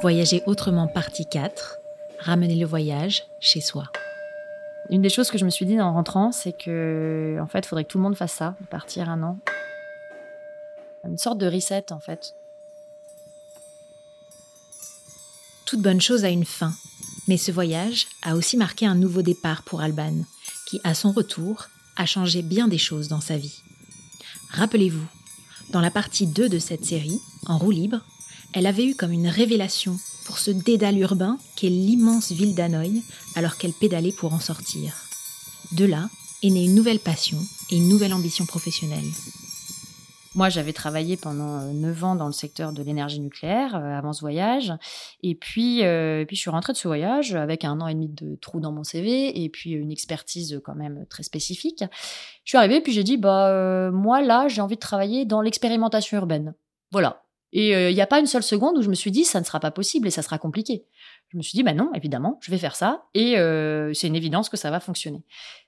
Voyager autrement partie 4. Ramener le voyage chez soi. Une des choses que je me suis dit en rentrant, c'est que en fait, il faudrait que tout le monde fasse ça, partir un an. Une sorte de reset en fait. Toute bonne chose a une fin, mais ce voyage a aussi marqué un nouveau départ pour Alban, qui à son retour a changé bien des choses dans sa vie. Rappelez-vous, dans la partie 2 de cette série, en roue libre, elle avait eu comme une révélation pour ce dédale urbain qu'est l'immense ville d'Hanoï alors qu'elle pédalait pour en sortir. De là est née une nouvelle passion et une nouvelle ambition professionnelle. Moi, j'avais travaillé pendant euh, neuf ans dans le secteur de l'énergie nucléaire euh, avant ce voyage. Et puis, euh, puis, je suis rentrée de ce voyage avec un an et demi de trou dans mon CV et puis une expertise quand même très spécifique. Je suis arrivée puis j'ai dit, bah, moi, là, j'ai envie de travailler dans l'expérimentation urbaine. Voilà. Et il n'y a pas une seule seconde où je me suis dit, ça ne sera pas possible et ça sera compliqué je me suis dit, bah non, évidemment, je vais faire ça et euh, c'est une évidence que ça va fonctionner.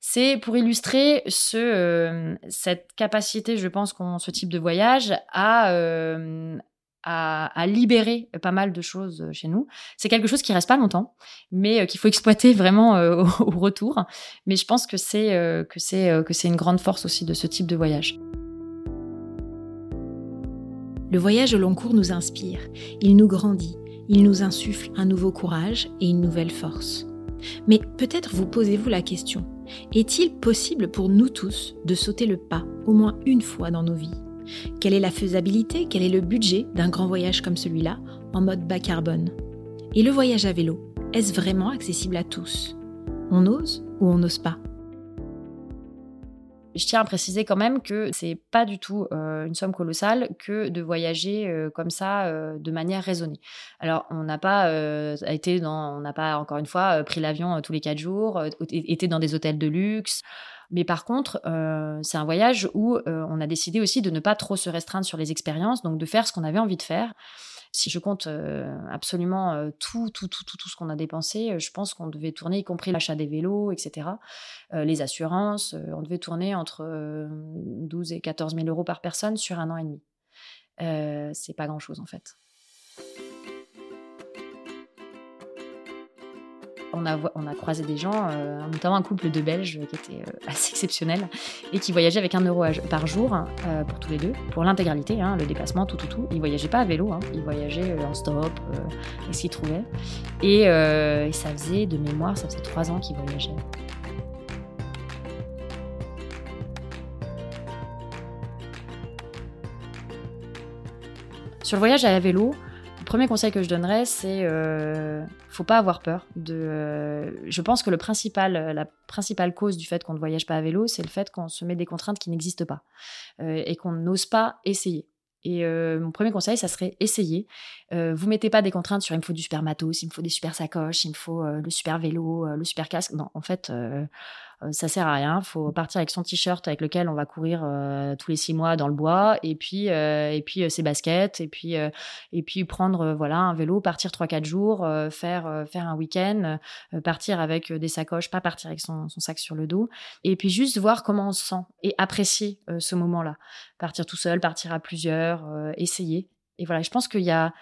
C'est pour illustrer ce, euh, cette capacité, je pense, qu'ont ce type de voyage à, euh, à, à, libérer pas mal de choses chez nous. C'est quelque chose qui reste pas longtemps, mais qu'il faut exploiter vraiment au, au, retour. Mais je pense que c'est que c'est que c'est une grande force aussi de ce type de voyage. Le voyage au long cours nous inspire, il nous grandit, il nous insuffle un nouveau courage et une nouvelle force. Mais peut-être vous posez-vous la question, est-il possible pour nous tous de sauter le pas au moins une fois dans nos vies? Quelle est la faisabilité, quel est le budget d'un grand voyage comme celui-là en mode bas carbone? Et le voyage à vélo, est-ce vraiment accessible à tous? On ose ou on n'ose pas? Je tiens à préciser quand même que c'est pas du tout euh, une somme colossale que de voyager euh, comme ça euh, de manière raisonnée. Alors on n'a pas été dans, on n'a pas encore une fois pris l'avion tous les quatre jours, été dans des hôtels de luxe. Mais par contre, c'est un voyage où on a décidé aussi de ne pas trop se restreindre sur les expériences, donc de faire ce qu'on avait envie de faire. Si je compte absolument tout, tout, tout, tout, tout ce qu'on a dépensé, je pense qu'on devait tourner, y compris l'achat des vélos, etc., les assurances, on devait tourner entre 12 et 14 000 euros par personne sur un an et demi. c'est pas grand-chose en fait. On a, croisé des gens, euh, notamment un couple de Belges qui était euh, assez exceptionnel et qui voyageait avec un euro par jour euh, pour tous les deux, pour l'intégralité, hein, le déplacement, tout, tout, tout. Ils voyageaient pas à vélo, hein, ils voyageaient en stop, et ce qu'ils trouvaient. Et, et, ça faisait, de mémoire, ça faisait trois ans qu'ils voyageaient. Sur le voyage à vélo, premier conseil que je donnerais, c'est faut pas avoir peur. De, euh, je pense que le principal, la principale cause du fait qu'on ne voyage pas à vélo, c'est le fait qu'on se met des contraintes qui n'existent pas euh, et qu'on n'ose pas essayer. Et euh, mon premier conseil, ça serait essayer. Euh, vous mettez pas des contraintes sur il me faut du super matos, il me faut des super sacoches, il me faut le super vélo, le super casque. Non, en fait, euh, ça sert à rien. Faut partir avec son t-shirt avec lequel on va courir euh, tous les six mois dans le bois, et puis euh, et puis ses baskets, et puis et puis prendre voilà un vélo, partir trois quatre jours, faire faire un week-end, partir avec des sacoches, pas partir avec son, son, sac sur le dos, et puis juste voir comment on se sent et apprécier ce moment-là. Partir tout seul, partir à plusieurs, essayer. Et voilà, je pense qu'il y a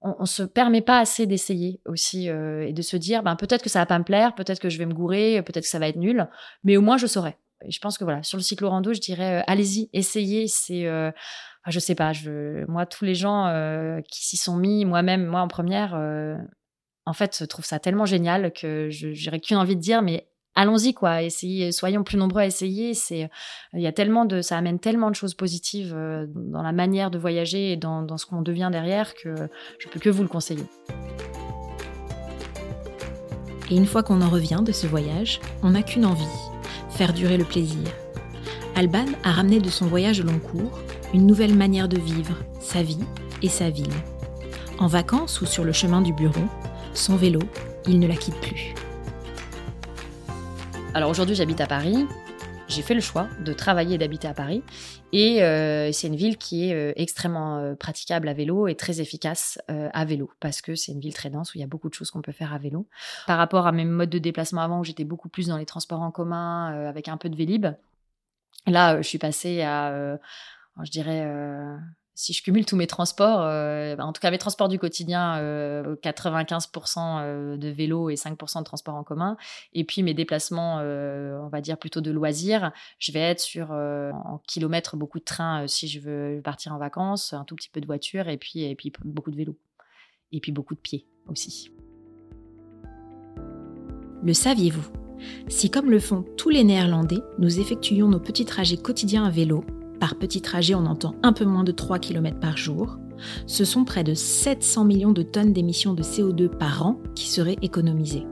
on, on se permet pas assez d'essayer aussi euh, et de se dire ben peut-être que ça va pas me plaire, peut-être que je vais me gourer, peut-être que ça va être nul, mais au moins je saurai. Et je pense que voilà, sur le cyclo rando, je dirais euh, allez-y, essayez, c'est euh, je sais pas, je moi tous les gens euh, qui s'y sont mis, moi-même moi en première en fait, trouve ça tellement génial que je j'aurais qu'une envie de dire mais allons-y quoi, essayez, soyons plus nombreux à essayer. C'est, il y a tellement de, ça amène tellement de choses positives euh, dans la manière de voyager et dans, dans ce qu'on devient derrière que je peux que vous le conseiller. Et une fois qu'on en revient de ce voyage, on n'a qu'une envie, faire durer le plaisir. Alban a ramené de son voyage long cours une nouvelle manière de vivre sa vie et sa ville. En vacances ou sur le chemin du bureau, son vélo, il ne la quitte plus. Alors aujourd'hui, j'habite à Paris. J'ai fait le choix de travailler et d'habiter à Paris. Et euh, c'est une ville qui est euh, extrêmement euh, praticable à vélo et très efficace à vélo, parce que c'est une ville très dense où il y a beaucoup de choses qu'on peut faire à vélo. Par rapport à mes modes de déplacement avant, où j'étais beaucoup plus dans les transports en commun, avec un peu de vélib, là, je suis passée à, je dirais si je cumule tous mes transports, bah, en tout cas mes transports du quotidien, 95% de vélo et 5% de transport en commun, et puis mes déplacements, on va dire plutôt de loisirs, je vais être sur en kilomètres beaucoup de trains si je veux partir en vacances, un tout petit peu de voiture et puis, et puis beaucoup de vélo. Et puis beaucoup de pieds aussi. Le saviez-vous? Si comme le font tous les Néerlandais, nous effectuions nos petits trajets quotidiens à vélo, par petits trajets on entend un peu moins de 3 km par jour, ce sont près de 700 millions de tonnes d'émissions de CO2 par an qui seraient économisées.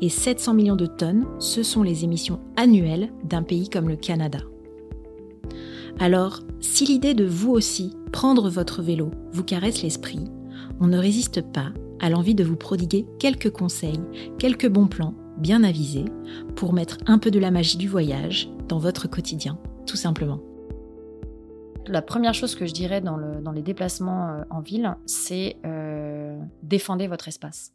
Et 700 millions de tonnes, ce sont les émissions annuelles d'un pays comme le Canada. Alors, si l'idée de vous aussi prendre votre vélo vous caresse l'esprit, on ne résiste pas à l'envie de vous prodiguer quelques conseils, quelques bons plans bien avisés pour mettre un peu de la magie du voyage dans votre quotidien, tout simplement. La première chose que je dirais dans, les déplacements euh, en ville, c'est euh, défendez votre espace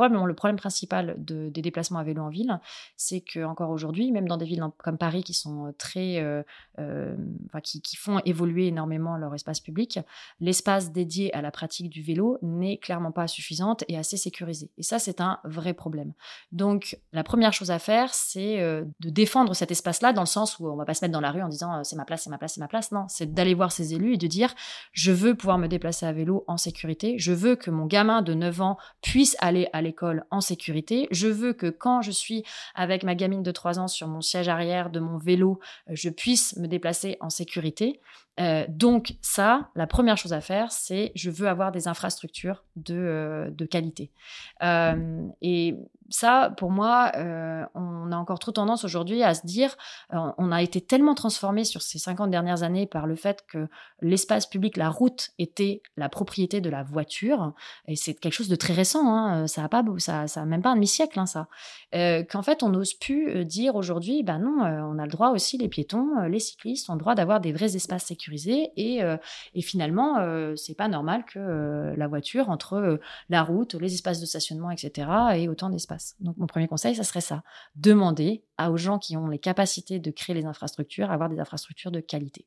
le problème principal des déplacements à vélo en ville, c'est que encore aujourd'hui, même dans des villes comme Paris qui sont euh, très, euh, euh, qui, font évoluer énormément leur espace public, l'espace dédié à la pratique du vélo n'est clairement pas suffisante et assez sécurisé. Et ça, c'est un vrai problème. Donc, la première chose à faire, c'est de défendre cet espace-là dans le sens où on va pas se mettre dans la rue en disant c'est ma place, c'est ma place, c'est ma place. Non, c'est d'aller voir ses élus et de dire je veux pouvoir me déplacer à vélo en sécurité, je veux que mon gamin de 9 ans puisse aller à l'école en sécurité. Je veux que quand je suis avec ma gamine de 3 ans sur mon siège arrière de mon vélo, euh, je puisse me déplacer en sécurité. Euh, donc ça, la première chose à faire, c'est je veux avoir des infrastructures de, euh, de qualité. et ça, pour moi, euh, on a encore trop tendance aujourd'hui à se dire, euh, on a été tellement transformé sur ces 50 dernières années par le fait que l'espace public, la route, était la propriété de la voiture, et c'est quelque chose de très récent, hein, ça a pas, ça, ça même pas un demi-siècle, hein, ça, euh, qu'en fait, on n'ose plus dire aujourd'hui, ben non, on a le droit aussi, les piétons, les cyclistes ont le droit d'avoir des vrais espaces sécurisés, et, et finalement, c'est pas normal que la voiture, entre la route, les espaces de stationnement, etc., ait autant d'espace. Donc mon premier conseil, ça serait ça. Demander aux gens qui ont les capacités de créer les infrastructures, avoir des infrastructures de qualité.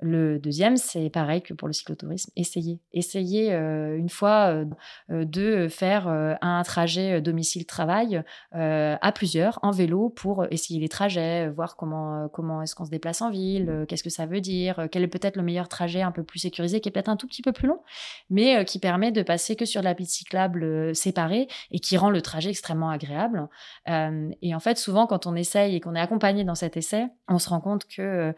Le deuxième, c'est pareil que pour le cyclotourisme, essayer. Essayer euh, une fois euh, euh, de faire un trajet domicile-travail à plusieurs en vélo pour essayer les trajets, voir comment, comment est-ce qu'on se déplace en ville, qu'est-ce que ça veut dire, quel est peut-être le meilleur trajet un peu plus sécurisé, qui est peut-être un tout petit peu plus long, mais qui permet de passer que sur la piste cyclable séparée et qui rend le trajet extrêmement agréable. et en fait, souvent, quand on essaye et qu'on est accompagné dans cet essai, on se rend compte que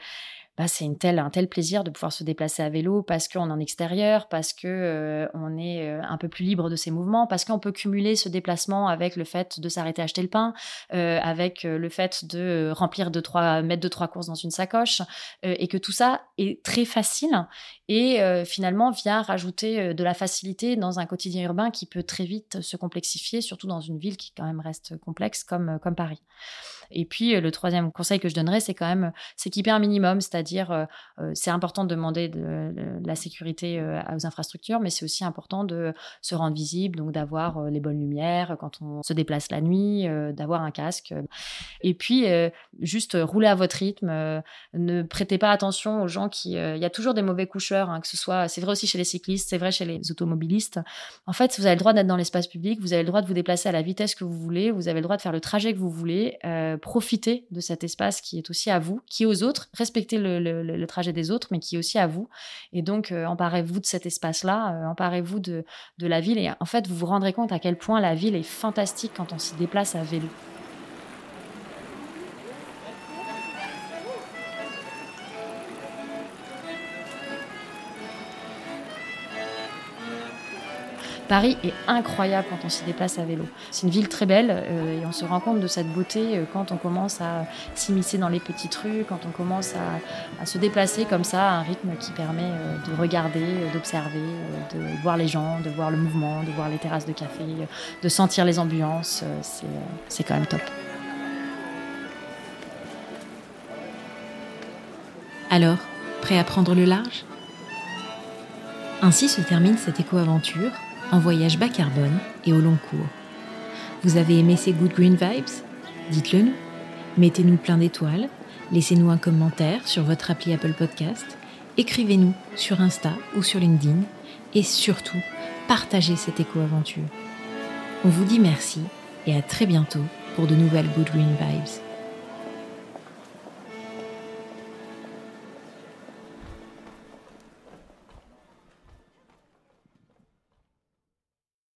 bah, c'est un tel plaisir de pouvoir se déplacer à vélo parce qu'on est en extérieur, parce que euh, on est euh, un peu plus libre de ses mouvements, parce qu'on peut cumuler ce déplacement avec le fait de s'arrêter acheter le pain, euh, avec le fait de remplir de trois mettre de trois courses dans une sacoche, et que tout ça est très facile et finalement vient rajouter de la facilité dans un quotidien urbain qui peut très vite se complexifier, surtout dans une ville qui quand même reste complexe comme comme Paris. Et puis, euh, le troisième conseil que je donnerais, c'est quand même euh, s'équiper un minimum, c'est-à-dire, euh, c'est important de demander de, la sécurité aux infrastructures, mais c'est aussi important de se rendre visible, donc d'avoir les bonnes lumières quand on se déplace la nuit, d'avoir un casque. Et puis, juste rouler à votre rythme, ne prêtez pas attention aux gens qui... Il y a toujours des mauvais coucheurs, hein, que ce soit... C'est vrai aussi chez les cyclistes, c'est vrai chez les automobilistes. En fait, vous avez le droit d'être dans l'espace public, vous avez le droit de vous déplacer à la vitesse que vous voulez, vous avez le droit de faire le trajet que vous voulez profiter de cet espace qui est aussi à vous, qui est aux autres, respectez le, trajet des autres, mais qui est aussi à vous. Et donc, euh, emparez-vous de cet espace-là, euh, emparez-vous de, de la ville. Et en fait, vous vous rendrez compte à quel point la ville est fantastique quand on s'y déplace à vélo. Paris est incroyable quand on s'y déplace à vélo. C'est une ville très belle euh, et on se rend compte de cette beauté euh, quand on commence à s'immiscer dans les petites rues, quand on commence à, se déplacer comme ça à un rythme qui permet euh, de regarder, d'observer, de voir les gens, de voir le mouvement, de voir les terrasses de café, de sentir les ambiances. C'est quand même top. Alors, prêt à prendre le large? Ainsi se termine cette éco-aventure en voyage bas carbone et au long cours. Vous avez aimé ces Good Green Vibes? Dites-le nous. Mettez-nous plein d'étoiles, laissez-nous un commentaire sur votre appli Apple Podcast écrivez-nous sur Insta ou sur LinkedIn et surtout, partagez cette éco-aventure. On vous dit merci et à très bientôt pour de nouvelles Good Green Vibes.